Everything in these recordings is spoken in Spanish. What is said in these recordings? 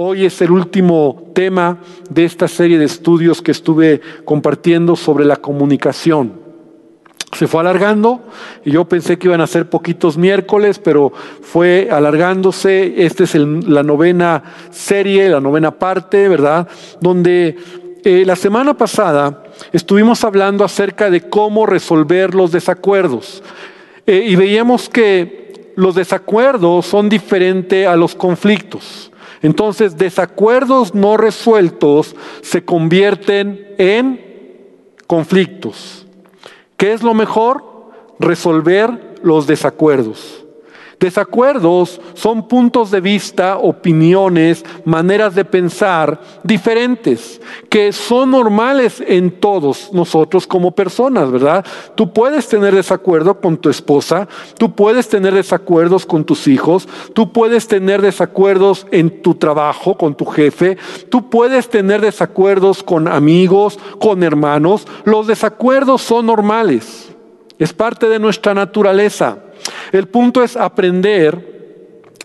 Hoy es el último tema de esta serie de estudios que estuve compartiendo sobre la comunicación. Se fue alargando y yo pensé que iban a ser poquitos miércoles, pero fue alargándose. Esta es la novena serie, la novena parte, ¿verdad? Donde eh, la semana pasada estuvimos hablando acerca de cómo resolver los desacuerdos eh, y veíamos que los desacuerdos son diferentes a los conflictos. Entonces, desacuerdos no resueltos se convierten en conflictos. ¿Qué es lo mejor? Resolver los desacuerdos. Desacuerdos son puntos de vista, opiniones, maneras de pensar diferentes, que son normales en todos nosotros como personas, ¿verdad? Tú puedes tener desacuerdo con tu esposa, tú puedes tener desacuerdos con tus hijos, tú puedes tener desacuerdos en tu trabajo, con tu jefe, tú puedes tener desacuerdos con amigos, con hermanos. Los desacuerdos son normales, es parte de nuestra naturaleza. El punto es aprender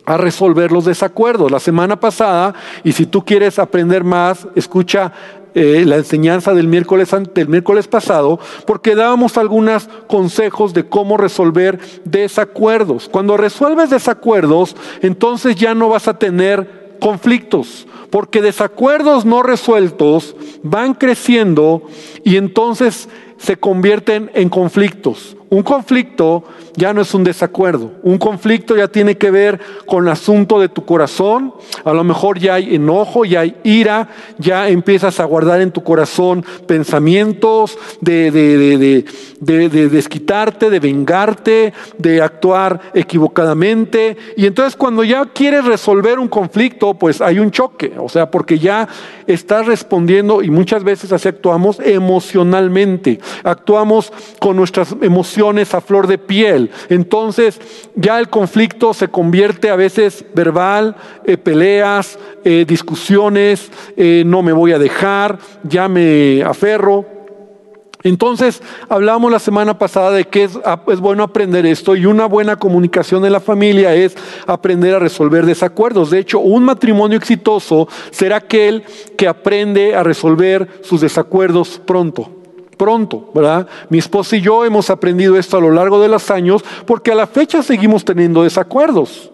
a resolver los desacuerdos. La semana pasada, y si tú quieres aprender más, escucha eh, la enseñanza del miércoles, del miércoles pasado, porque dábamos algunos consejos de cómo resolver desacuerdos. Cuando resuelves desacuerdos, entonces ya no vas a tener conflictos, porque desacuerdos no resueltos van creciendo y entonces se convierten en conflictos. Un conflicto ya no es un desacuerdo. Un conflicto ya tiene que ver con el asunto de tu corazón. A lo mejor ya hay enojo, ya hay ira, ya empiezas a guardar en tu corazón pensamientos de, de, de, desquitarte, de vengarte, de actuar equivocadamente. Y entonces cuando ya quieres resolver un conflicto, pues hay un choque. O sea, porque ya estás respondiendo y muchas veces así actuamos emocionalmente. Actuamos con nuestras emociones a flor de piel. Entonces ya el conflicto se convierte a veces verbal, eh, peleas, eh, discusiones, eh, no me voy a dejar, ya me aferro. Entonces, hablamos la semana pasada de que es, es, bueno aprender esto y una buena comunicación en la familia es aprender a resolver desacuerdos. De hecho, un matrimonio exitoso será aquel que aprende a resolver sus desacuerdos pronto pronto, ¿verdad? Mi esposa y yo hemos aprendido esto a lo largo de los años porque a la fecha seguimos teniendo desacuerdos.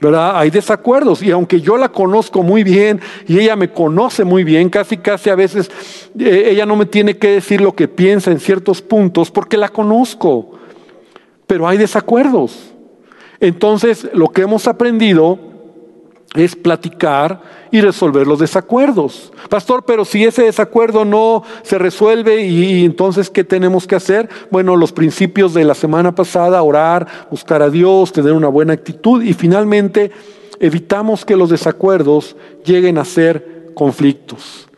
¿verdad? Hay desacuerdos y aunque yo la conozco muy bien y ella me conoce muy bien, casi casi a veces eh, ella no me tiene que decir lo que piensa en ciertos puntos porque la conozco, pero hay desacuerdos. Entonces, lo que hemos aprendido es platicar y resolver los desacuerdos. Pastor, pero si ese desacuerdo no se resuelve y entonces ¿qué tenemos que hacer? Bueno, los principios de la semana pasada, orar, buscar a Dios, tener una buena actitud y finalmente evitamos que los desacuerdos lleguen a ser conflictos.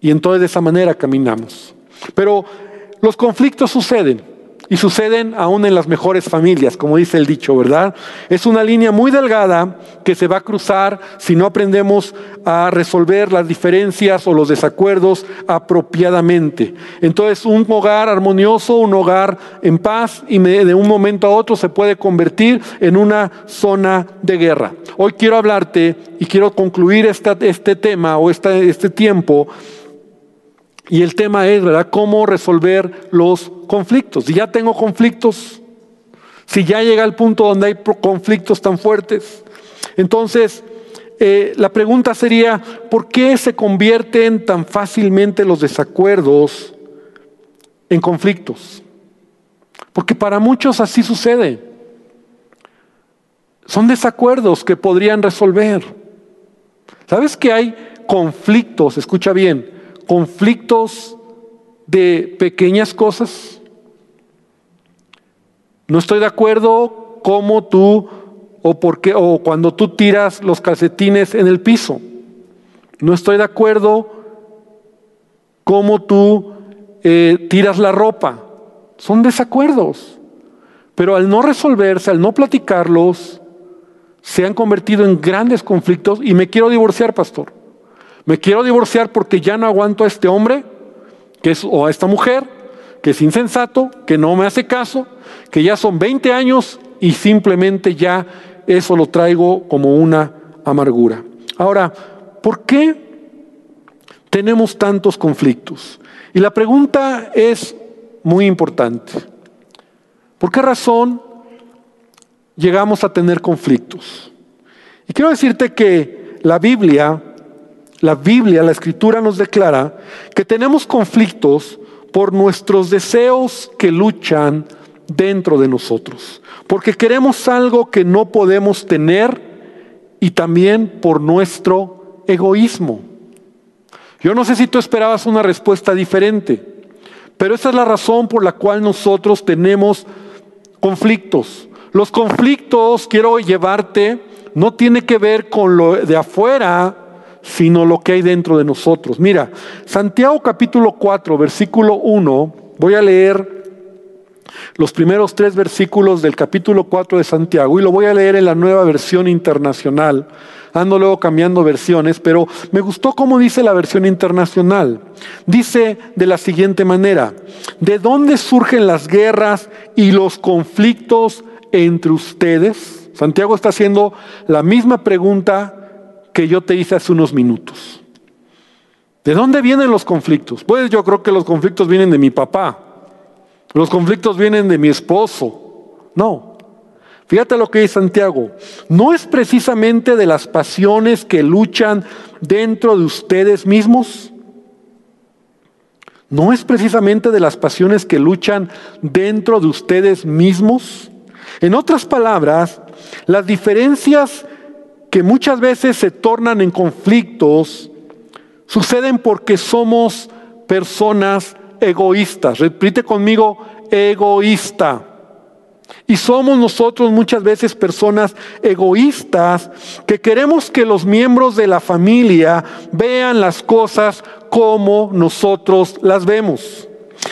Y entonces de esa manera caminamos. Pero los conflictos suceden. Y suceden aún en las mejores familias, como dice el dicho, ¿verdad? Es una línea muy delgada que se va a cruzar si no aprendemos a resolver las diferencias o los desacuerdos apropiadamente. Entonces, un hogar armonioso, un hogar en paz y de un momento a otro se puede convertir en una zona de guerra. Hoy quiero hablarte y quiero concluir este tema o este tiempo y el tema es, ¿verdad?, cómo resolver los conflictos. Si ya tengo conflictos, si ya llega al punto donde hay conflictos tan fuertes, entonces eh, la pregunta sería, ¿por qué se convierten tan fácilmente los desacuerdos en conflictos? Porque para muchos así sucede. Son desacuerdos que podrían resolver. ¿Sabes que hay conflictos? Escucha bien, conflictos de pequeñas cosas. No estoy de acuerdo cómo tú o por qué o cuando tú tiras los calcetines en el piso. No estoy de acuerdo cómo tú eh, tiras la ropa. Son desacuerdos. Pero al no resolverse, al no platicarlos, se han convertido en grandes conflictos y me quiero divorciar, pastor. Me quiero divorciar porque ya no aguanto a este hombre, que es, o a esta mujer, que es insensato, que no me hace caso, que ya son 20 años y simplemente ya eso lo traigo como una amargura. Ahora, ¿por qué tenemos tantos conflictos? Y la pregunta es muy importante. ¿Por qué razón llegamos a tener conflictos? Y quiero decirte que la Biblia, la Biblia, la Escritura nos declara que tenemos conflictos por nuestros deseos que luchan dentro de nosotros, porque queremos algo que no podemos tener y también por nuestro egoísmo. Yo no sé si tú esperabas una respuesta diferente, pero esa es la razón por la cual nosotros tenemos conflictos. Los conflictos, quiero llevarte, no tiene que ver con lo de afuera, sino lo que hay dentro de nosotros. Mira, Santiago capítulo 4, versículo 1, voy a leer los primeros tres versículos del capítulo 4 de Santiago y lo voy a leer en la nueva versión internacional. Ando luego cambiando versiones, pero me gustó cómo dice la versión internacional. Dice de la siguiente manera, ¿de dónde surgen las guerras y los conflictos entre ustedes? Santiago está haciendo la misma pregunta que yo te hice hace unos minutos. ¿De dónde vienen los conflictos? Pues yo creo que los conflictos vienen de mi papá. Los conflictos vienen de mi esposo. No. Fíjate lo que dice Santiago. No es precisamente de las pasiones que luchan dentro de ustedes mismos. No es precisamente de las pasiones que luchan dentro de ustedes mismos. En otras palabras, las diferencias que muchas veces se tornan en conflictos suceden porque somos personas egoístas. Repite conmigo, egoísta. Y somos nosotros muchas veces personas egoístas que queremos que los miembros de la familia vean las cosas como nosotros las vemos.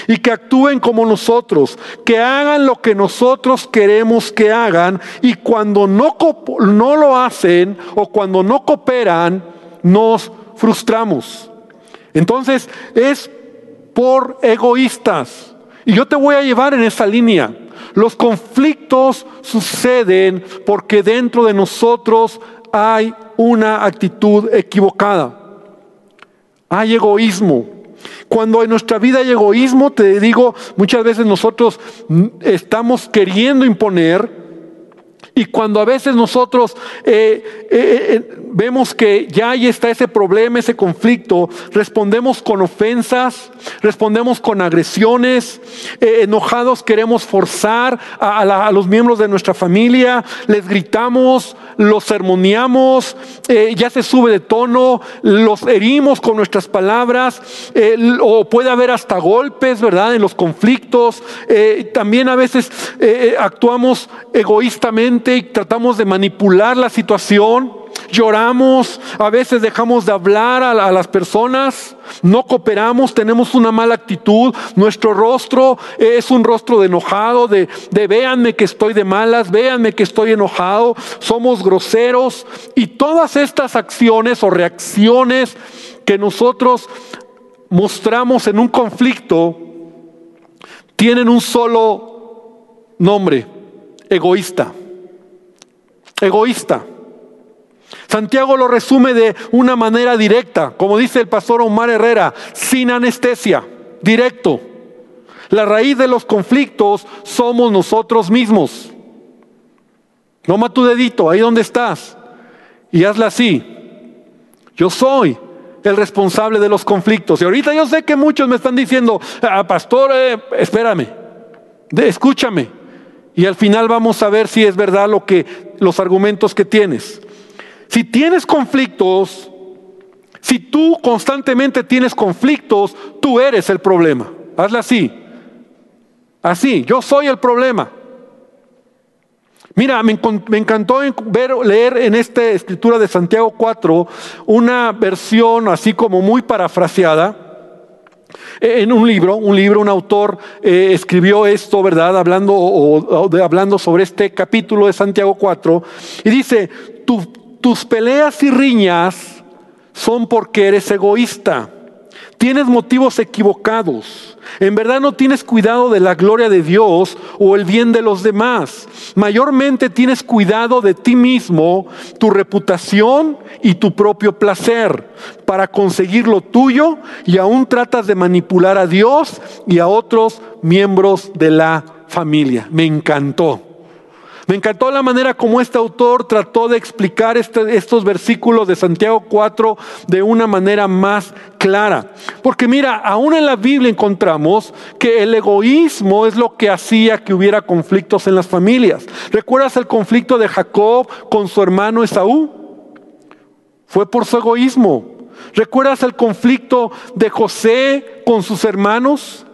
Y que actúen como nosotros, que hagan lo que nosotros queremos que hagan. Y cuando no, no lo hacen o cuando no cooperan, nos frustramos. Entonces es por egoístas. Y yo te voy a llevar en esa línea. Los conflictos suceden porque dentro de nosotros hay una actitud equivocada. Hay egoísmo. Cuando en nuestra vida hay egoísmo, te digo, muchas veces nosotros estamos queriendo imponer y cuando a veces nosotros eh, eh, eh, vemos que ya ahí está ese problema, ese conflicto, respondemos con ofensas, respondemos con agresiones, enojados queremos forzar a, los miembros de nuestra familia, les gritamos, los sermoneamos, ya se sube de tono, los herimos con nuestras palabras, o puede haber hasta golpes, ¿verdad? En los conflictos. también a veces actuamos egoístamente y tratamos de manipular la situación, lloramos, a veces dejamos de hablar a, las personas, no cooperamos, tenemos una mala actitud, nuestro rostro es un rostro de enojado, de, de véanme que estoy de malas, véanme que estoy enojado, somos groseros y todas estas acciones o reacciones que nosotros mostramos en un conflicto tienen un solo nombre, egoísta egoísta. Santiago lo resume de una manera directa, como dice el pastor Omar Herrera, sin anestesia, directo. La raíz de los conflictos somos nosotros mismos. Toma tu dedito, ahí donde estás, y hazla así. Yo soy el responsable de los conflictos. Y ahorita yo sé que muchos me están diciendo, ah, pastor, eh, espérame, escúchame. Y al final vamos a ver si es verdad lo que los argumentos que tienes. Si tienes conflictos, si tú constantemente tienes conflictos, tú eres el problema. Hazla así. Así, yo soy el problema. Mira, me, encantó ver, leer en esta escritura de Santiago 4 una versión así como muy parafraseada en un libro, un libro, un autor eh, escribió esto, ¿verdad? Hablando, o, hablando sobre este capítulo de Santiago 4, y dice, tus peleas y riñas son porque eres egoísta. Tienes motivos equivocados. En verdad no tienes cuidado de la gloria de Dios o el bien de los demás. Mayormente tienes cuidado de ti mismo, tu reputación y tu propio placer para conseguir lo tuyo y aún tratas de manipular a Dios y a otros miembros de la familia. Me encantó. Me encantó la manera como este autor trató de explicar este, estos versículos de Santiago 4 de una manera más clara. Porque mira, aún en la Biblia encontramos que el egoísmo es lo que hacía que hubiera conflictos en las familias. ¿Recuerdas el conflicto de Jacob con su hermano Esaú? Fue por su egoísmo. ¿Recuerdas el conflicto de José con sus hermanos?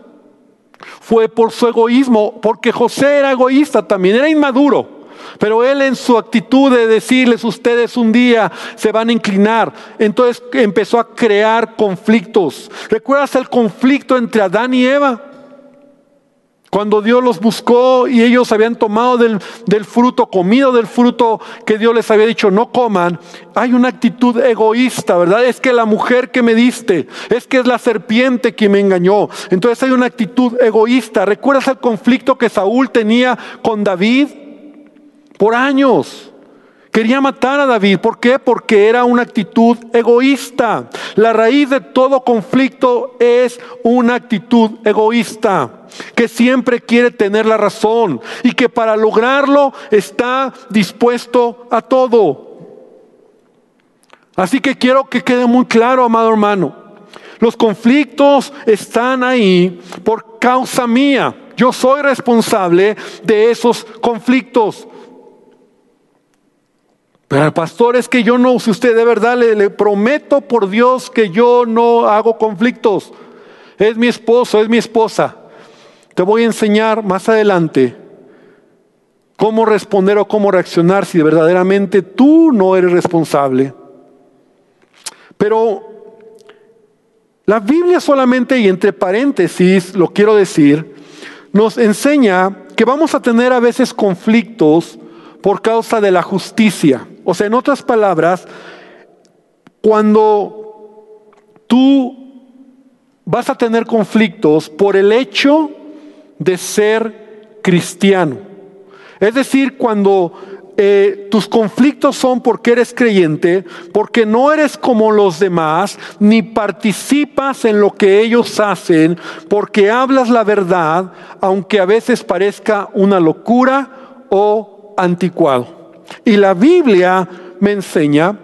Fue por su egoísmo, porque José era egoísta también, era inmaduro. Pero él en su actitud de decirles, ustedes un día se van a inclinar, entonces empezó a crear conflictos. ¿Recuerdas el conflicto entre Adán y Eva? Cuando Dios los buscó y ellos habían tomado del, fruto, comido del fruto que Dios les había dicho no coman, hay una actitud egoísta, ¿verdad? Es que la mujer que me diste, es que es la serpiente que me engañó. Entonces hay una actitud egoísta. ¿Recuerdas el conflicto que Saúl tenía con David? Por años. Quería matar a David. ¿Por qué? Porque era una actitud egoísta. La raíz de todo conflicto es una actitud egoísta, que siempre quiere tener la razón y que para lograrlo está dispuesto a todo. Así que quiero que quede muy claro, amado hermano. Los conflictos están ahí por causa mía. Yo soy responsable de esos conflictos. Pastor es que yo no, si usted de verdad le, le prometo por Dios que yo no hago conflictos. Es mi esposo, es mi esposa. Te voy a enseñar más adelante cómo responder o cómo reaccionar si verdaderamente tú no eres responsable. Pero la Biblia solamente, y entre paréntesis lo quiero decir, nos enseña que vamos a tener a veces conflictos por causa de la justicia. O sea, en otras palabras, cuando tú vas a tener conflictos por el hecho de ser cristiano. Es decir, cuando eh, tus conflictos son porque eres creyente, porque no eres como los demás, ni participas en lo que ellos hacen, porque hablas la verdad, aunque a veces parezca una locura o anticuado. Y la Biblia me enseña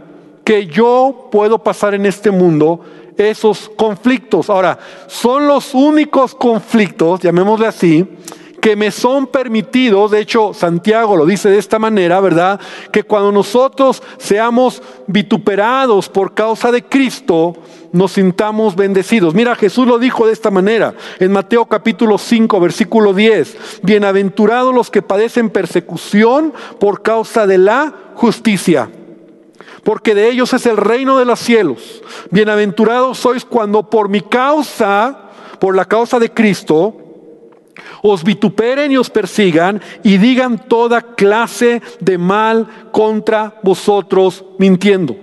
que yo puedo pasar en este mundo esos conflictos. Ahora, son los únicos conflictos, llamémosle así, que me son permitidos, de hecho Santiago lo dice de esta manera, ¿verdad? Que cuando nosotros seamos vituperados por causa de Cristo, nos sintamos bendecidos. Mira, Jesús lo dijo de esta manera en Mateo capítulo 5, versículo 10. Bienaventurados los que padecen persecución por causa de la justicia porque de ellos es el reino de los cielos. Bienaventurados sois cuando por mi causa, por la causa de Cristo, os vituperen y os persigan y digan toda clase de mal contra vosotros mintiendo.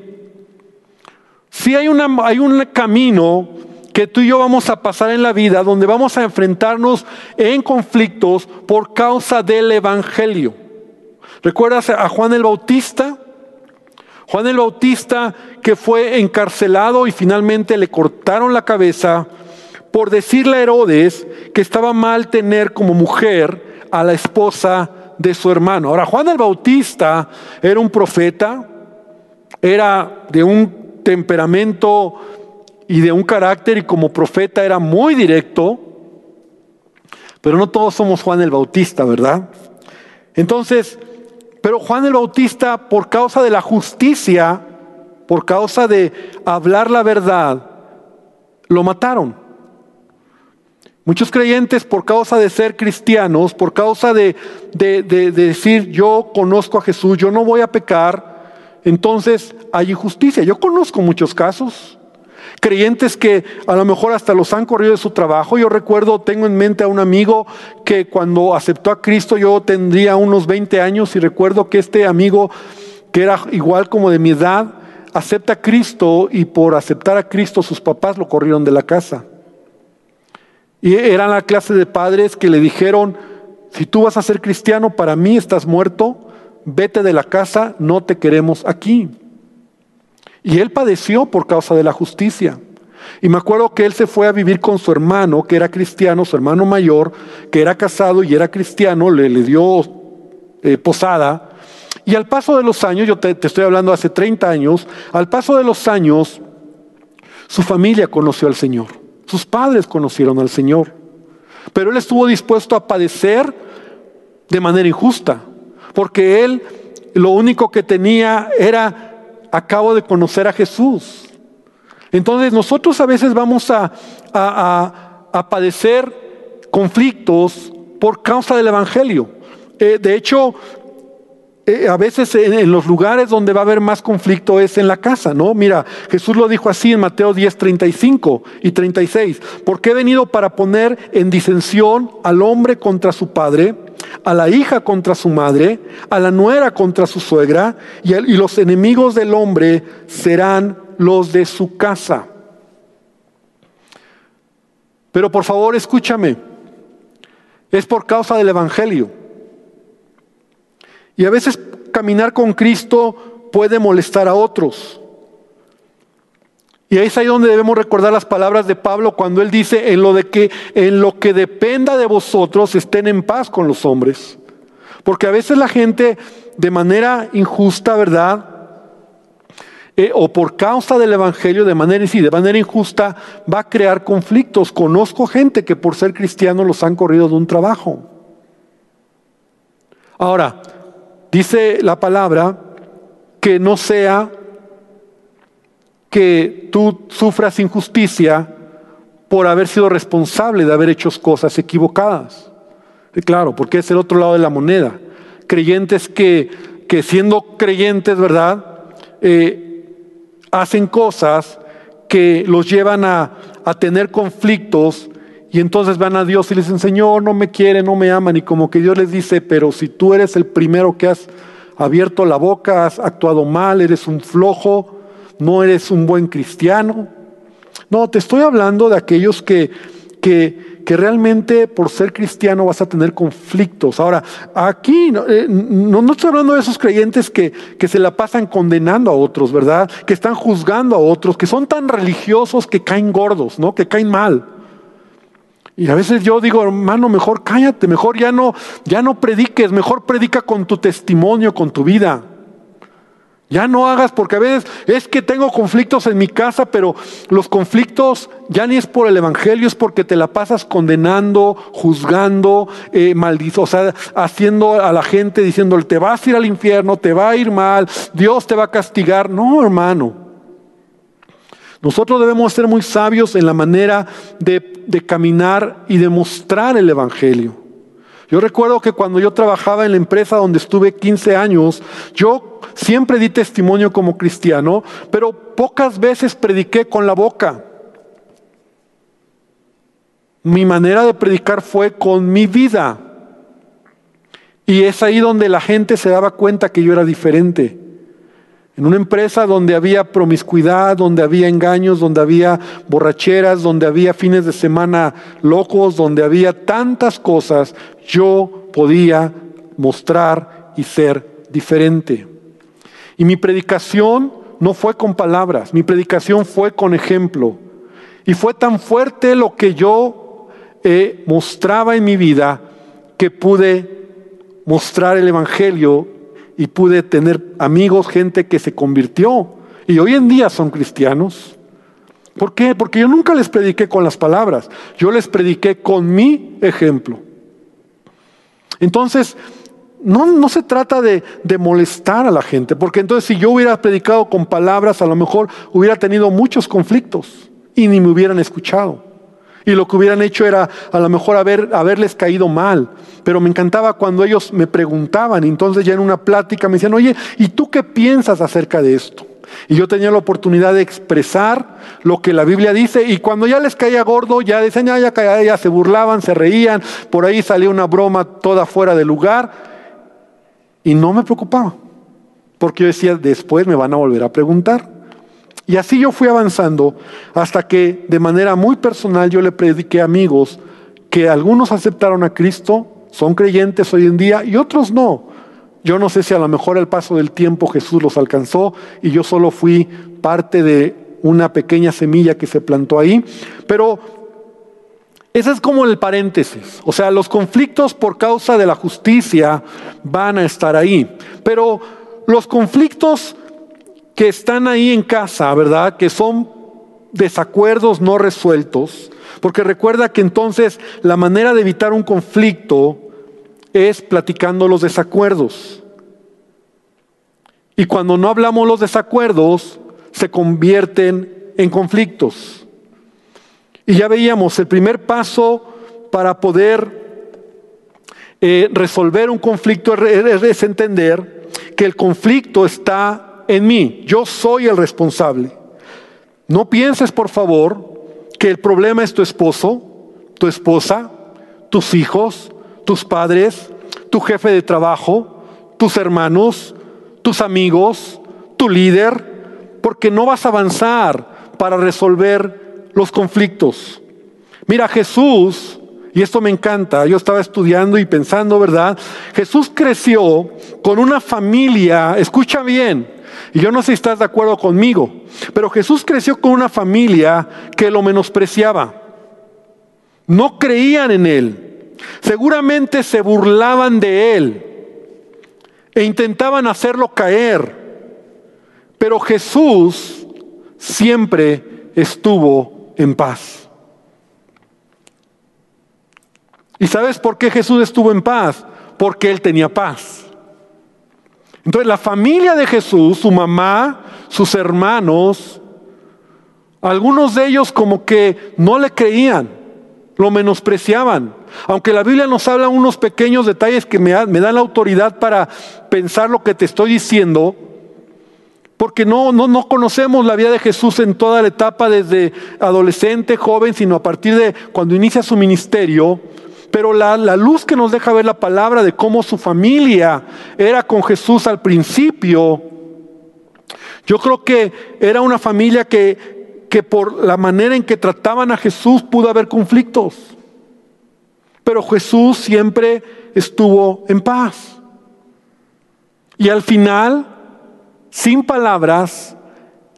Si hay, hay un camino que tú y yo vamos a pasar en la vida donde vamos a enfrentarnos en conflictos por causa del Evangelio. ¿Recuerdas a Juan el Bautista? Juan el Bautista que fue encarcelado y finalmente le cortaron la cabeza por decirle a Herodes que estaba mal tener como mujer a la esposa de su hermano. Ahora, Juan el Bautista era un profeta, era de un temperamento y de un carácter y como profeta era muy directo, pero no todos somos Juan el Bautista, ¿verdad? Entonces, pero Juan el Bautista, por causa de la justicia, por causa de hablar la verdad, lo mataron. Muchos creyentes por causa de ser cristianos, por causa de, decir yo conozco a Jesús, yo no voy a pecar, entonces hay injusticia. Yo conozco muchos casos. Creyentes que a lo mejor hasta los han corrido de su trabajo. Yo recuerdo, tengo en mente a un amigo que cuando aceptó a Cristo yo tendría unos 20 años y recuerdo que este amigo, que era igual como de mi edad, acepta a Cristo y por aceptar a Cristo sus papás lo corrieron de la casa. Y eran la clase de padres que le dijeron, si tú vas a ser cristiano, para mí estás muerto, vete de la casa, no te queremos aquí. Y él padeció por causa de la justicia. Y me acuerdo que él se fue a vivir con su hermano, que era cristiano, su hermano mayor, que era casado y era cristiano, le, le dio eh, posada. Y al paso de los años, yo te, te estoy hablando hace 30 años, al paso de los años, su familia conoció al Señor, sus padres conocieron al Señor, pero él estuvo dispuesto a padecer de manera injusta, porque él lo único que tenía era, acabo de conocer a Jesús. Entonces nosotros a veces vamos a, a, padecer conflictos por causa del Evangelio. Eh, de hecho, eh, a veces en, los lugares donde va a haber más conflicto es en la casa, ¿no? Mira, Jesús lo dijo así en Mateo 10, 35 y 36. Porque he venido para poner en disensión al hombre contra su padre, a la hija contra su madre, a la nuera contra su suegra, y, y los enemigos del hombre serán los de su casa. Pero por favor, escúchame. Es por causa del Evangelio. Y a veces caminar con Cristo puede molestar a otros. Y es ahí donde debemos recordar las palabras de Pablo cuando él dice, en lo de que en lo que dependa de vosotros estén en paz con los hombres. Porque a veces la gente de manera injusta, ¿verdad? Eh, o por causa del Evangelio de manera, sí, de manera injusta va a crear conflictos. Conozco gente que por ser cristiano los han corrido de un trabajo. Ahora, dice la palabra que no sea que tú sufras injusticia por haber sido responsable de haber hecho cosas equivocadas. claro, porque es el otro lado de la moneda. Creyentes que, que siendo creyentes, ¿verdad? Eh, hacen cosas que los llevan a, tener conflictos y entonces van a Dios y les dicen, Señor, no me quiere, no me aman. Y como que Dios les dice, pero si tú eres el primero que has abierto la boca, has actuado mal, eres un flojo, no eres un buen cristiano. No, te estoy hablando de aquellos que, que, que realmente por ser cristiano vas a tener conflictos. Ahora, aquí eh, no, no, estoy hablando de esos creyentes que, que se la pasan condenando a otros, ¿verdad? Que están juzgando a otros, que son tan religiosos que caen gordos, ¿no? Que caen mal. Y a veces yo digo, hermano, mejor cállate, mejor ya no, ya no prediques, mejor predica con tu testimonio, con tu vida. Ya no hagas, porque a veces es que tengo conflictos en mi casa, pero los conflictos ya ni es por el Evangelio, es porque te la pasas condenando, juzgando, eh, o sea, haciendo a la gente diciéndole, te vas a ir al infierno, te va a ir mal, Dios te va a castigar. No, hermano. Nosotros debemos ser muy sabios en la manera de, de caminar y de mostrar el Evangelio. Yo recuerdo que cuando yo trabajaba en la empresa donde estuve 15 años, yo siempre di testimonio como cristiano, pero pocas veces prediqué con la boca. Mi manera de predicar fue con mi vida. Y es ahí donde la gente se daba cuenta que yo era diferente. En una empresa donde había promiscuidad, donde había engaños, donde había borracheras, donde había fines de semana locos, donde había tantas cosas, yo podía mostrar y ser diferente. Y mi predicación no fue con palabras, mi predicación fue con ejemplo. Y fue tan fuerte lo que yo eh, mostraba en mi vida que pude mostrar el Evangelio y pude tener amigos, gente que se convirtió y hoy en día son cristianos. ¿Por qué? Porque yo nunca les prediqué con las palabras, yo les prediqué con mi ejemplo. Entonces, no, no se trata de, de, molestar a la gente, porque entonces si yo hubiera predicado con palabras, a lo mejor hubiera tenido muchos conflictos y ni me hubieran escuchado. Y lo que hubieran hecho era a lo mejor haber, haberles caído mal. Pero me encantaba cuando ellos me preguntaban, entonces ya en una plática me decían, oye, ¿y tú qué piensas acerca de esto? Y yo tenía la oportunidad de expresar lo que la Biblia dice y cuando ya les caía gordo, ya decían, ya, ya, ya se burlaban, se reían, por ahí salía una broma toda fuera de lugar y no me preocupaba, porque yo decía, después me van a volver a preguntar. Y así yo fui avanzando hasta que de manera muy personal yo le prediqué a amigos que algunos aceptaron a Cristo, son creyentes hoy en día y otros no. Yo no sé si a lo mejor el paso del tiempo Jesús los alcanzó y yo solo fui parte de una pequeña semilla que se plantó ahí, pero ese es como el paréntesis. O sea, los conflictos por causa de la justicia van a estar ahí, pero los conflictos que están ahí en casa, ¿verdad? Que son desacuerdos no resueltos, porque recuerda que entonces la manera de evitar un conflicto es platicando los desacuerdos. Y cuando no hablamos los desacuerdos, se convierten en conflictos. Y ya veíamos, el primer paso para poder eh, resolver un conflicto es entender que el conflicto está en mí, yo soy el responsable. No pienses, por favor, que el problema es tu esposo, tu esposa, tus hijos, tus padres, tu jefe de trabajo, tus hermanos, tus amigos, tu líder, porque no vas a avanzar para resolver los conflictos. Mira, Jesús, y esto me encanta, yo estaba estudiando y pensando, ¿verdad? Jesús creció con una familia, escucha bien, y yo no sé si estás de acuerdo conmigo, pero Jesús creció con una familia que lo menospreciaba. No creían en Él. Seguramente se burlaban de Él e intentaban hacerlo caer. Pero Jesús siempre estuvo en paz. ¿Y sabes por qué Jesús estuvo en paz? Porque Él tenía paz. Entonces la familia de Jesús, su mamá, sus hermanos, algunos de ellos como que no le creían, lo menospreciaban. Aunque la Biblia nos habla unos pequeños detalles que me, dan la autoridad para pensar lo que te estoy diciendo, porque no, no, no conocemos la vida de Jesús en toda la etapa desde adolescente, joven, sino a partir de cuando inicia su ministerio. Pero la, luz que nos deja ver la palabra de cómo su familia era con Jesús al principio, yo creo que era una familia que, que por la manera en que trataban a Jesús pudo haber conflictos. Pero Jesús siempre estuvo en paz. Y al final, sin palabras,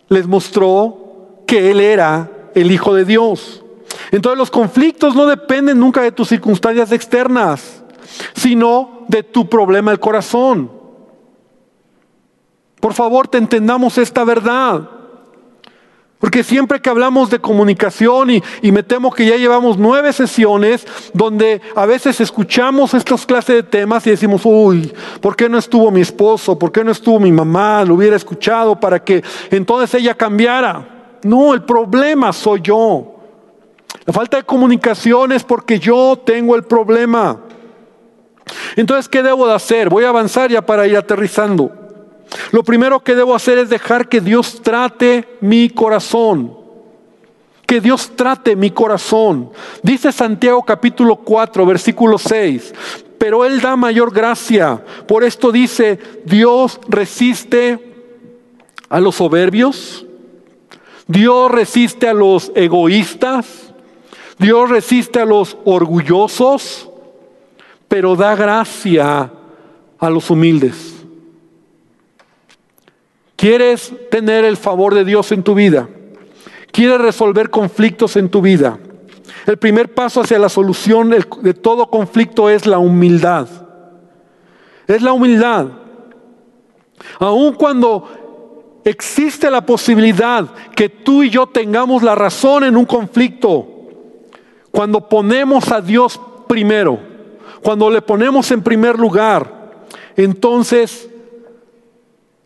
les mostró que Él era el Hijo de Dios. Entonces los conflictos no dependen nunca de tus circunstancias externas, sino de tu problema del corazón. Por favor, te entendamos esta verdad. Porque siempre que hablamos de comunicación y, y, me temo que ya llevamos nueve sesiones donde a veces escuchamos estas clases de temas y decimos, uy, ¿por qué no estuvo mi esposo? ¿Por qué no estuvo mi mamá? Lo hubiera escuchado para que entonces ella cambiara. No, el problema soy yo. Falta de comunicación es porque yo tengo el problema. Entonces, ¿qué debo de hacer? Voy a avanzar ya para ir aterrizando. Lo primero que debo hacer es dejar que Dios trate mi corazón. Que Dios trate mi corazón. Dice Santiago capítulo 4, versículo 6. Pero Él da mayor gracia. Por esto dice, Dios resiste a los soberbios. Dios resiste a los egoístas. Dios resiste a los orgullosos, pero da gracia a los humildes. ¿Quieres tener el favor de Dios en tu vida? ¿Quieres resolver conflictos en tu vida? El primer paso hacia la solución de todo conflicto es la humildad. Es la humildad. Aun cuando existe la posibilidad que tú y yo tengamos la razón en un conflicto, cuando ponemos a Dios primero, cuando le ponemos en primer lugar, entonces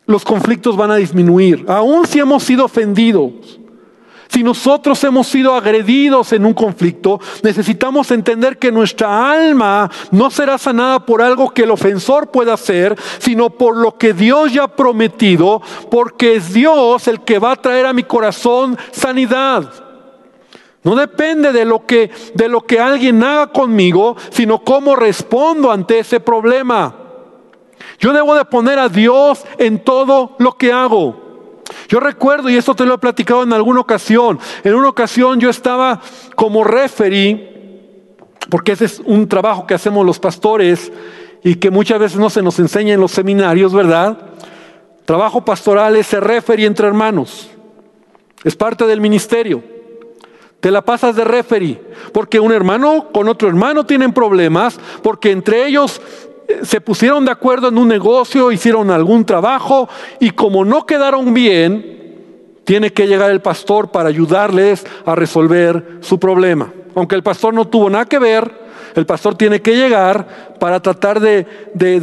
los conflictos van a disminuir. Aún si hemos sido ofendidos, si nosotros hemos sido agredidos en un conflicto, necesitamos entender que nuestra alma no será sanada por algo que el ofensor pueda hacer, sino por lo que Dios ya ha prometido, porque es Dios el que va a traer a mi corazón sanidad. No depende de lo que de lo que alguien haga conmigo, sino cómo respondo ante ese problema. Yo debo de poner a Dios en todo lo que hago. Yo recuerdo, y esto te lo he platicado en alguna ocasión, en una ocasión yo estaba como referee, porque ese es un trabajo que hacemos los pastores y que muchas veces no se nos enseña en los seminarios, ¿verdad? Trabajo pastoral es ser referee entre hermanos. Es parte del ministerio. Te la pasas de referee, porque un hermano con otro hermano tienen problemas, porque entre ellos eh, se pusieron de acuerdo en un negocio, hicieron algún trabajo y como no quedaron bien, tiene que llegar el pastor para ayudarles a resolver su problema. Aunque el pastor no tuvo nada que ver, el pastor tiene que llegar para tratar de,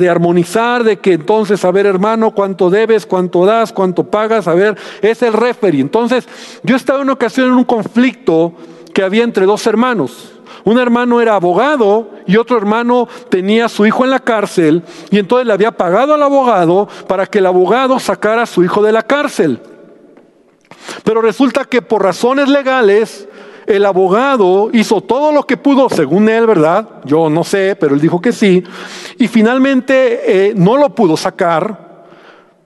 armonizar, de que entonces, a ver hermano, cuánto debes, cuánto das, cuánto pagas, a ver, es el referee. Entonces, yo estaba en una ocasión en un conflicto que había entre dos hermanos. Un hermano era abogado y otro hermano tenía a su hijo en la cárcel y entonces le había pagado al abogado para que el abogado sacara a su hijo de la cárcel. Pero resulta que por razones legales el abogado hizo todo lo que pudo, según él, ¿verdad? Yo no sé, pero él dijo que sí. Y finalmente eh, no lo pudo sacar,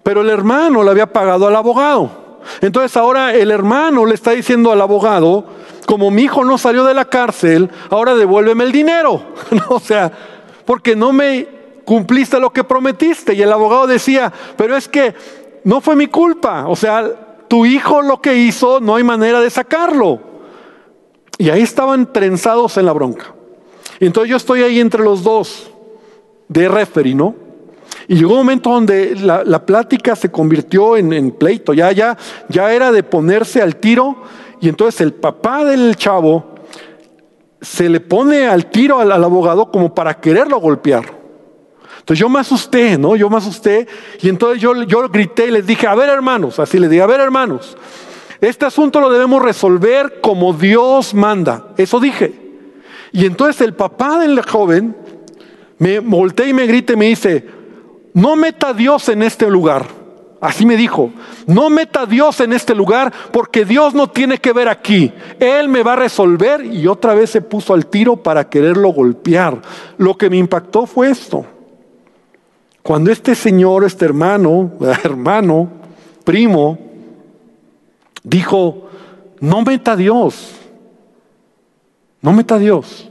pero el hermano le había pagado al abogado. Entonces ahora el hermano le está diciendo al abogado, como mi hijo no salió de la cárcel, ahora devuélveme el dinero. o sea, porque no me cumpliste lo que prometiste. Y el abogado decía, pero es que no fue mi culpa. O sea, tu hijo lo que hizo, no hay manera de sacarlo. Y ahí estaban trenzados en la bronca. Entonces yo estoy ahí entre los dos, de referee, ¿no? Y llegó un momento donde la, plática se convirtió en, pleito, ya, ya, ya era de ponerse al tiro. Y entonces el papá del chavo se le pone al tiro al, abogado como para quererlo golpear. Entonces yo me asusté, ¿no? Yo me asusté y entonces yo, yo grité y les dije, a ver hermanos, así les dije, a ver hermanos, este asunto lo debemos resolver como Dios manda. Eso dije. Y entonces el papá del joven me voltea y me grita y me dice, no meta a Dios en este lugar. Así me dijo, no meta a Dios en este lugar porque Dios no tiene que ver aquí. Él me va a resolver y otra vez se puso al tiro para quererlo golpear. Lo que me impactó fue esto. Cuando este señor, este hermano, hermano, primo, dijo, no meta a Dios, no meta a Dios.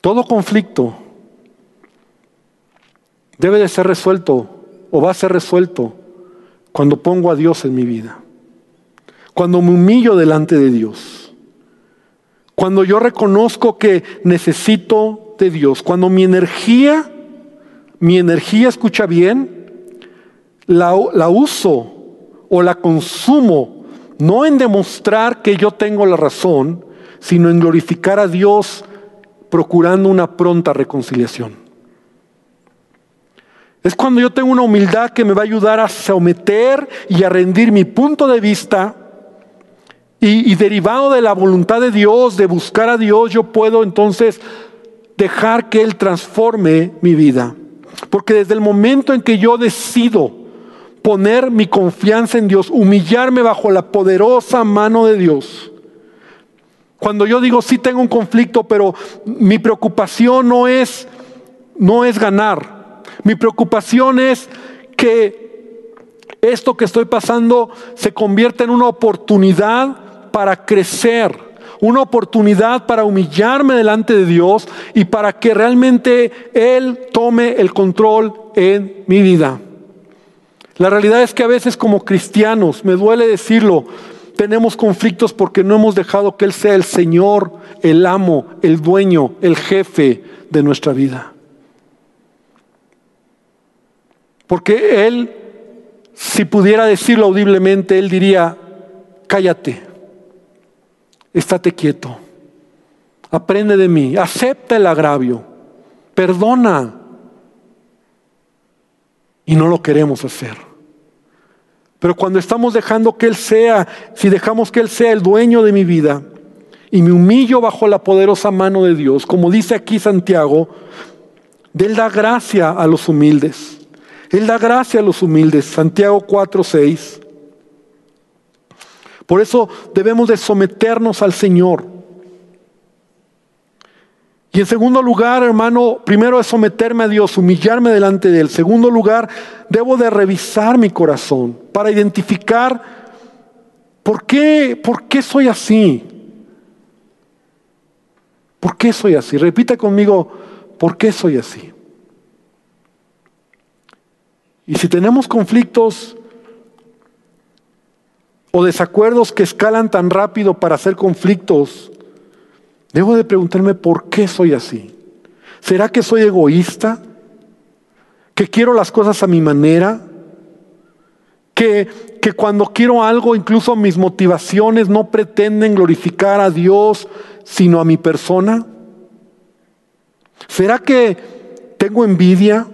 Todo conflicto debe de ser resuelto o va a ser resuelto cuando pongo a Dios en mi vida, cuando me humillo delante de Dios, cuando yo reconozco que necesito de Dios, cuando mi energía, mi energía, escucha bien, la, la uso o la consumo no en demostrar que yo tengo la razón, sino en glorificar a Dios procurando una pronta reconciliación. Es cuando yo tengo una humildad que me va a ayudar a someter y a rendir mi punto de vista y, y, derivado de la voluntad de Dios, de buscar a Dios, yo puedo entonces dejar que Él transforme mi vida. Porque desde el momento en que yo decido poner mi confianza en Dios, humillarme bajo la poderosa mano de Dios. Cuando yo digo sí tengo un conflicto, pero mi preocupación no es no es ganar. Mi preocupación es que esto que estoy pasando se convierta en una oportunidad para crecer, una oportunidad para humillarme delante de Dios y para que realmente Él tome el control en mi vida. La realidad es que a veces como cristianos, me duele decirlo, tenemos conflictos porque no hemos dejado que Él sea el Señor, el amo, el dueño, el jefe de nuestra vida. Porque Él, si pudiera decirlo audiblemente, Él diría, cállate, estate quieto, aprende de mí, acepta el agravio, perdona. Y no lo queremos hacer. Pero cuando estamos dejando que Él sea, si dejamos que Él sea el dueño de mi vida y me humillo bajo la poderosa mano de Dios, como dice aquí Santiago, Él da gracia a los humildes. Él da gracia a los humildes. Santiago 4, 6. Por eso debemos de someternos al Señor. Y en segundo lugar, hermano, primero es someterme a Dios, humillarme delante de Él. Segundo lugar, debo de revisar mi corazón para identificar por qué, por qué soy así. ¿Por qué soy así? Repita conmigo, ¿por qué soy así? Y si tenemos conflictos o desacuerdos que escalan tan rápido para hacer conflictos, debo de preguntarme por qué soy así. ¿Será que soy egoísta? ¿Que quiero las cosas a mi manera? ¿Que, que cuando quiero algo, incluso mis motivaciones no pretenden glorificar a Dios, sino a mi persona? ¿Será que tengo envidia?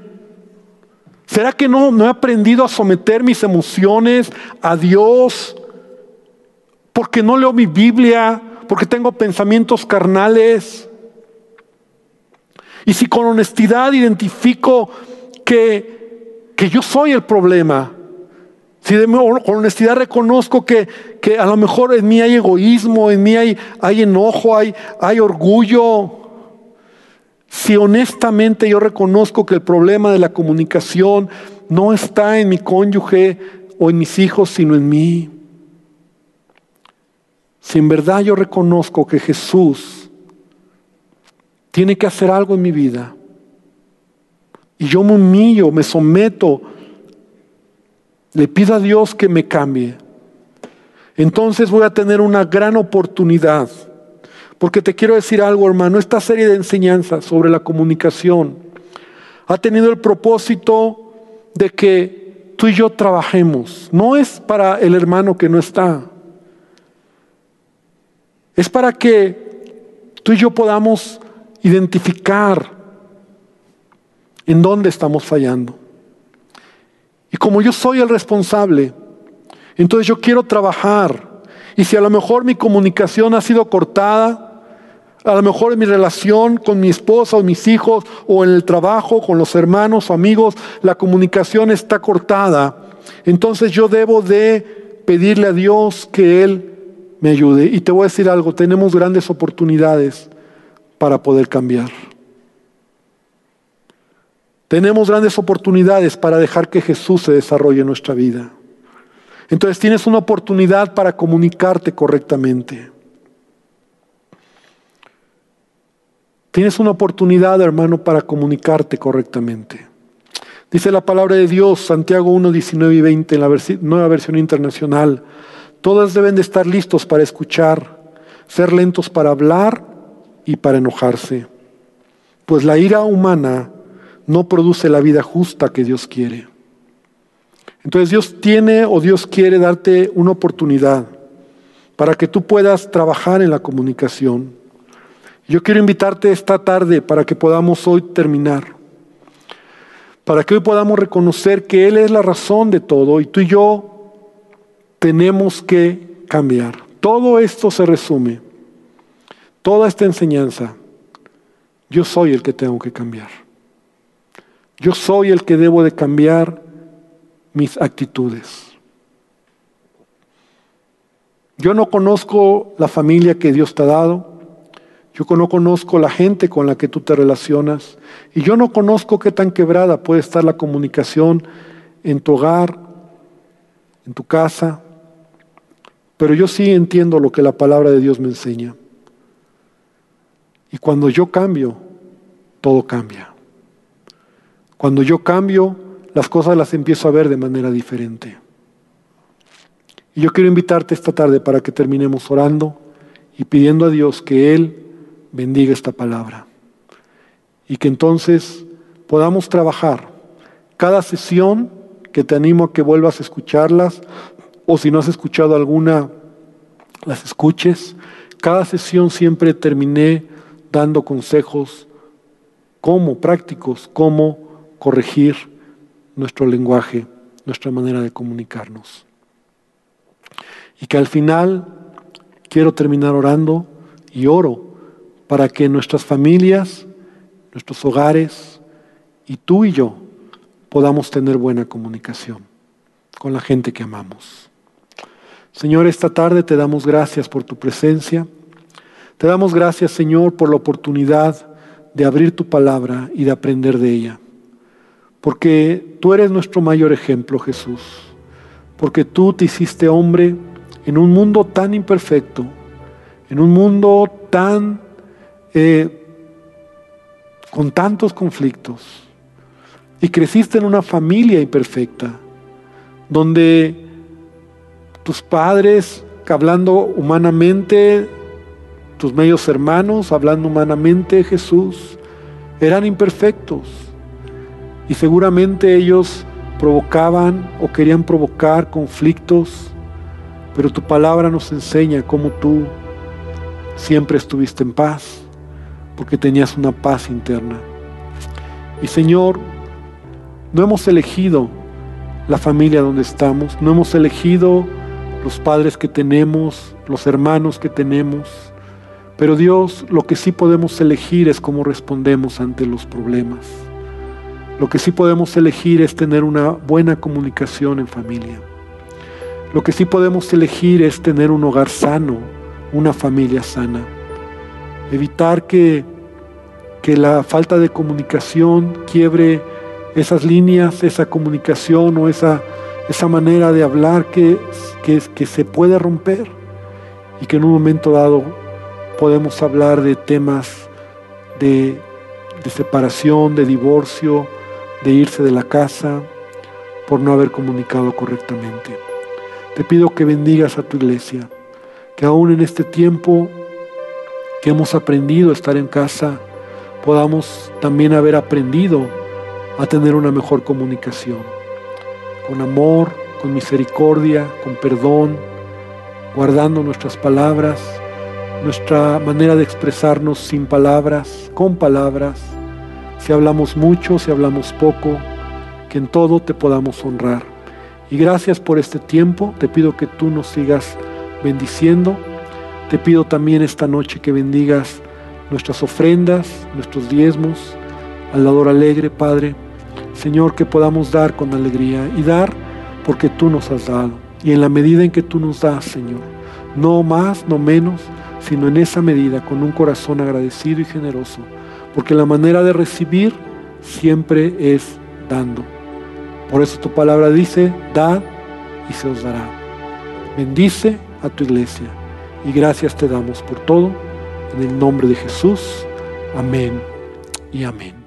¿Será que no, no he aprendido a someter mis emociones a Dios? Porque no leo mi Biblia, porque tengo pensamientos carnales. Y si con honestidad identifico que, que yo soy el problema, si con honestidad reconozco que, que, a lo mejor en mí hay egoísmo, en mí hay, hay enojo, hay, hay orgullo, si honestamente yo reconozco que el problema de la comunicación no está en mi cónyuge o en mis hijos, sino en mí. Si en verdad yo reconozco que Jesús tiene que hacer algo en mi vida y yo me humillo, me someto, le pido a Dios que me cambie, entonces voy a tener una gran oportunidad porque te quiero decir algo, hermano, esta serie de enseñanzas sobre la comunicación ha tenido el propósito de que tú y yo trabajemos. No es para el hermano que no está. Es para que tú y yo podamos identificar en dónde estamos fallando. Y como yo soy el responsable, entonces yo quiero trabajar. Y si a lo mejor mi comunicación ha sido cortada, a lo mejor en mi relación con mi esposa o mis hijos o en el trabajo con los hermanos o amigos, la comunicación está cortada. Entonces yo debo de pedirle a Dios que Él me ayude. Y te voy a decir algo, tenemos grandes oportunidades para poder cambiar. Tenemos grandes oportunidades para dejar que Jesús se desarrolle en nuestra vida. Entonces tienes una oportunidad para comunicarte correctamente. Tienes una oportunidad, hermano, para comunicarte correctamente. Dice la palabra de Dios, Santiago 1, 19 y 20, en la nueva versión internacional. Todas deben de estar listos para escuchar, ser lentos para hablar y para enojarse. Pues la ira humana no produce la vida justa que Dios quiere. Entonces Dios tiene o Dios quiere darte una oportunidad para que tú puedas trabajar en la comunicación. Yo quiero invitarte esta tarde para que podamos hoy terminar, para que hoy podamos reconocer que Él es la razón de todo y tú y yo tenemos que cambiar. Todo esto se resume, toda esta enseñanza, yo soy el que tengo que cambiar. Yo soy el que debo de cambiar mis actitudes. Yo no conozco la familia que Dios te ha dado. Yo no conozco la gente con la que tú te relacionas y yo no conozco qué tan quebrada puede estar la comunicación en tu hogar, en tu casa, pero yo sí entiendo lo que la palabra de Dios me enseña. Y cuando yo cambio, todo cambia. Cuando yo cambio, las cosas las empiezo a ver de manera diferente. Y yo quiero invitarte esta tarde para que terminemos orando y pidiendo a Dios que Él bendiga esta palabra. Y que entonces podamos trabajar cada sesión que te animo a que vuelvas a escucharlas, o si no has escuchado alguna, las escuches. Cada sesión siempre terminé dando consejos como prácticos, cómo corregir nuestro lenguaje, nuestra manera de comunicarnos. Y que al final quiero terminar orando y oro para que nuestras familias, nuestros hogares y tú y yo podamos tener buena comunicación con la gente que amamos. Señor, esta tarde te damos gracias por tu presencia. Te damos gracias, Señor, por la oportunidad de abrir tu palabra y de aprender de ella. Porque tú eres nuestro mayor ejemplo, Jesús. Porque tú te hiciste hombre en un mundo tan imperfecto, en un mundo tan eh, con tantos conflictos. Y creciste en una familia imperfecta, donde tus padres, hablando humanamente, tus medios hermanos, hablando humanamente, Jesús, eran imperfectos. Y seguramente ellos provocaban o querían provocar conflictos, pero tu palabra nos enseña cómo tú siempre estuviste en paz, porque tenías una paz interna. Y Señor, no hemos elegido la familia donde estamos, no hemos elegido los padres que tenemos, los hermanos que tenemos, pero Dios, lo que sí podemos elegir es cómo respondemos ante los problemas. Lo que sí podemos elegir es tener una buena comunicación en familia. Lo que sí podemos elegir es tener un hogar sano, una familia sana. Evitar que, que la falta de comunicación quiebre esas líneas, esa comunicación o esa, esa manera de hablar que, que, que se puede romper y que en un momento dado podemos hablar de temas de, de separación, de divorcio, de irse de la casa por no haber comunicado correctamente. Te pido que bendigas a tu iglesia, que aún en este tiempo que hemos aprendido a estar en casa, podamos también haber aprendido a tener una mejor comunicación, con amor, con misericordia, con perdón, guardando nuestras palabras, nuestra manera de expresarnos sin palabras, con palabras, si hablamos mucho, si hablamos poco, que en todo te podamos honrar. Y gracias por este tiempo, te pido que tú nos sigas bendiciendo, te pido también esta noche que bendigas nuestras ofrendas, nuestros diezmos, al dador alegre, Padre. Señor, que podamos dar con alegría y dar porque tú nos has dado. Y en la medida en que tú nos das, Señor, no más, no menos, sino en esa medida, con un corazón agradecido y generoso, porque la manera de recibir siempre es dando. Por eso tu palabra dice, dad y se os dará. Bendice a tu iglesia y gracias te damos por todo. En el nombre de Jesús. Amén y amén.